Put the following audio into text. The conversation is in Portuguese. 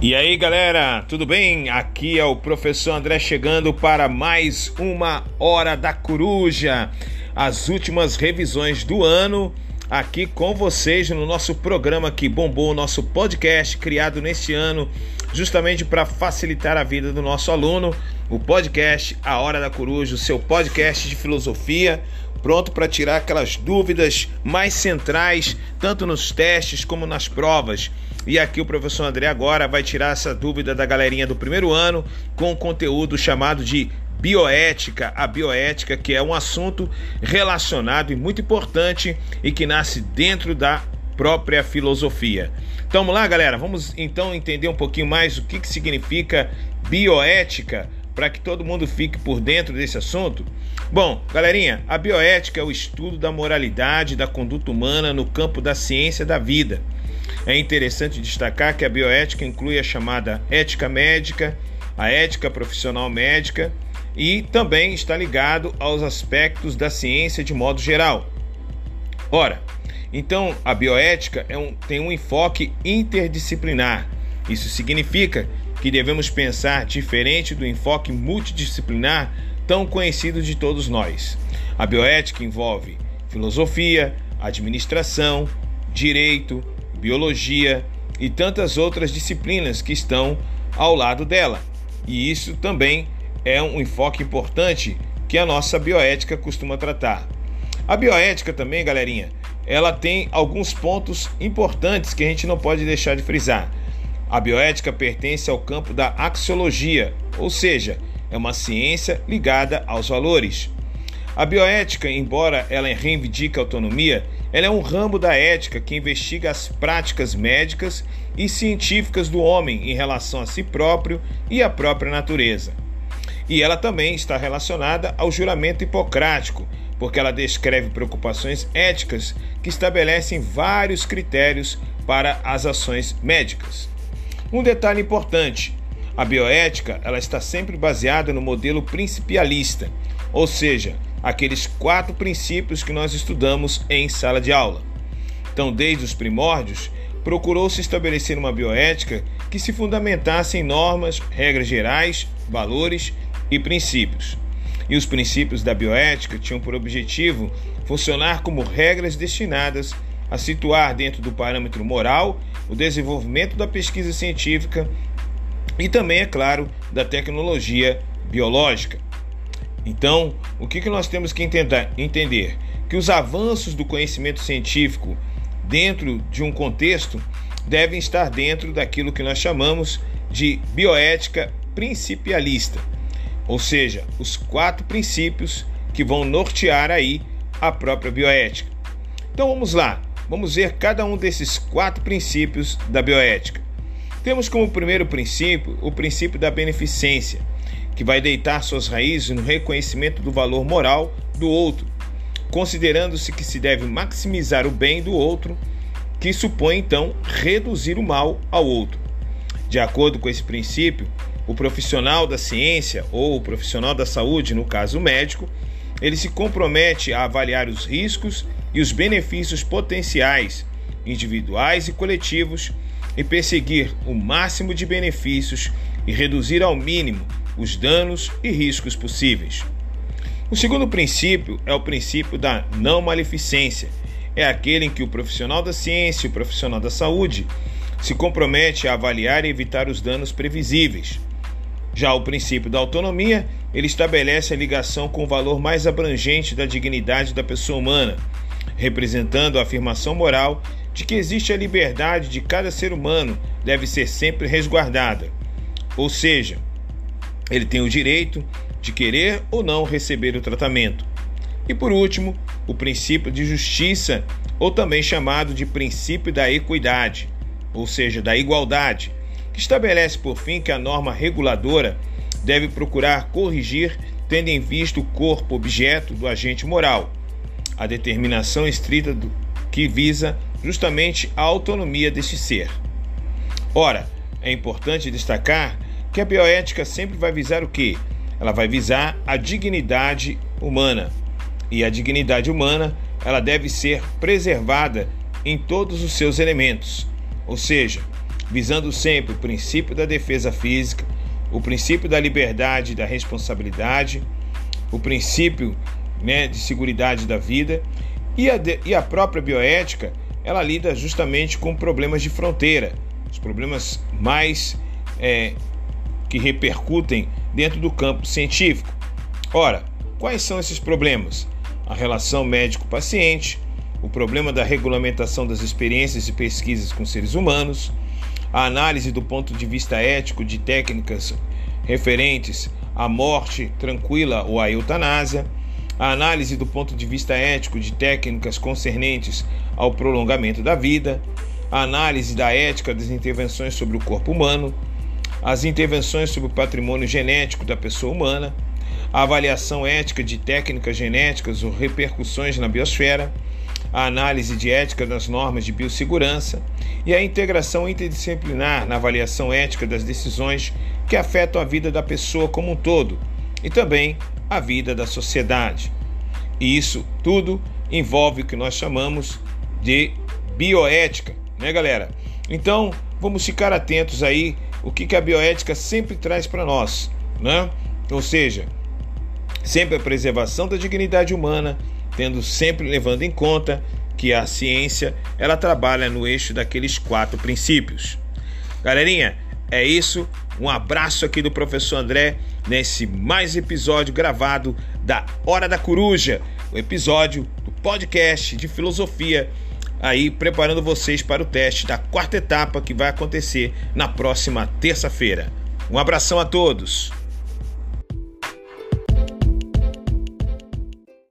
E aí galera, tudo bem? Aqui é o professor André chegando para mais uma Hora da Coruja, as últimas revisões do ano, aqui com vocês no nosso programa que bombou, o nosso podcast criado neste ano, justamente para facilitar a vida do nosso aluno, o podcast A Hora da Coruja, o seu podcast de filosofia, pronto para tirar aquelas dúvidas mais centrais, tanto nos testes como nas provas. E aqui o professor André agora vai tirar essa dúvida da galerinha do primeiro ano com um conteúdo chamado de bioética, a bioética que é um assunto relacionado e muito importante e que nasce dentro da própria filosofia. Então vamos lá, galera, vamos então entender um pouquinho mais o que, que significa bioética para que todo mundo fique por dentro desse assunto? Bom, galerinha, a bioética é o estudo da moralidade da conduta humana no campo da ciência da vida. É interessante destacar que a bioética inclui a chamada ética médica, a ética profissional médica e também está ligado aos aspectos da ciência de modo geral. Ora, então a bioética é um, tem um enfoque interdisciplinar. Isso significa que devemos pensar diferente do enfoque multidisciplinar tão conhecido de todos nós. A bioética envolve filosofia, administração, direito, biologia e tantas outras disciplinas que estão ao lado dela. E isso também é um enfoque importante que a nossa bioética costuma tratar. A bioética também, galerinha, ela tem alguns pontos importantes que a gente não pode deixar de frisar. A bioética pertence ao campo da axiologia, ou seja, é uma ciência ligada aos valores. A bioética, embora ela reivindique autonomia, ela é um ramo da ética que investiga as práticas médicas e científicas do homem em relação a si próprio e à própria natureza. E ela também está relacionada ao juramento hipocrático, porque ela descreve preocupações éticas que estabelecem vários critérios para as ações médicas. Um detalhe importante: a bioética ela está sempre baseada no modelo principialista, ou seja, aqueles quatro princípios que nós estudamos em sala de aula. Então, desde os primórdios, procurou-se estabelecer uma bioética que se fundamentasse em normas, regras gerais, valores e princípios. E os princípios da bioética tinham por objetivo funcionar como regras destinadas a situar dentro do parâmetro moral o desenvolvimento da pesquisa científica e também, é claro, da tecnologia biológica. Então, o que, que nós temos que entender? Que os avanços do conhecimento científico dentro de um contexto devem estar dentro daquilo que nós chamamos de bioética principialista, ou seja, os quatro princípios que vão nortear aí a própria bioética. Então vamos lá. Vamos ver cada um desses quatro princípios da bioética. Temos como primeiro princípio o princípio da beneficência, que vai deitar suas raízes no reconhecimento do valor moral do outro, considerando-se que se deve maximizar o bem do outro, que supõe então reduzir o mal ao outro. De acordo com esse princípio, o profissional da ciência ou o profissional da saúde, no caso o médico, ele se compromete a avaliar os riscos e os benefícios potenciais, individuais e coletivos, e perseguir o máximo de benefícios e reduzir ao mínimo os danos e riscos possíveis. O segundo princípio é o princípio da não maleficência. É aquele em que o profissional da ciência e o profissional da saúde se compromete a avaliar e evitar os danos previsíveis. Já o princípio da autonomia, ele estabelece a ligação com o valor mais abrangente da dignidade da pessoa humana, representando a afirmação moral de que existe a liberdade de cada ser humano deve ser sempre resguardada. Ou seja, ele tem o direito de querer ou não receber o tratamento. E por último, o princípio de justiça, ou também chamado de princípio da equidade, ou seja, da igualdade, que estabelece por fim que a norma reguladora deve procurar corrigir tendo em vista o corpo objeto do agente moral, a determinação estrita do, que visa justamente a autonomia deste ser. Ora, é importante destacar que a bioética sempre vai visar o quê? Ela vai visar a dignidade humana. E a dignidade humana, ela deve ser preservada em todos os seus elementos. Ou seja, visando sempre o princípio da defesa física, o princípio da liberdade e da responsabilidade, o princípio né, de segurança da vida e a, de, e a própria bioética ela lida justamente com problemas de fronteira, os problemas mais é, que repercutem dentro do campo científico. Ora, quais são esses problemas? A relação médico-paciente, o problema da regulamentação das experiências e pesquisas com seres humanos, a análise do ponto de vista ético de técnicas referentes à morte tranquila ou à eutanásia, a análise do ponto de vista ético de técnicas concernentes ao prolongamento da vida, a análise da ética das intervenções sobre o corpo humano, as intervenções sobre o patrimônio genético da pessoa humana, a avaliação ética de técnicas genéticas ou repercussões na biosfera, a análise de ética das normas de biossegurança e a integração interdisciplinar na avaliação ética das decisões que afetam a vida da pessoa como um todo e também a vida da sociedade. E isso tudo envolve o que nós chamamos de bioética, né, galera? Então, vamos ficar atentos aí o que, que a bioética sempre traz para nós, né? Ou seja, sempre a preservação da dignidade humana, tendo sempre levando em conta que a ciência ela trabalha no eixo daqueles quatro princípios. Galerinha, é isso. Um abraço aqui do professor André nesse mais episódio gravado da Hora da Coruja, o episódio do podcast de filosofia aí preparando vocês para o teste da quarta etapa que vai acontecer na próxima terça-feira. Um abração a todos.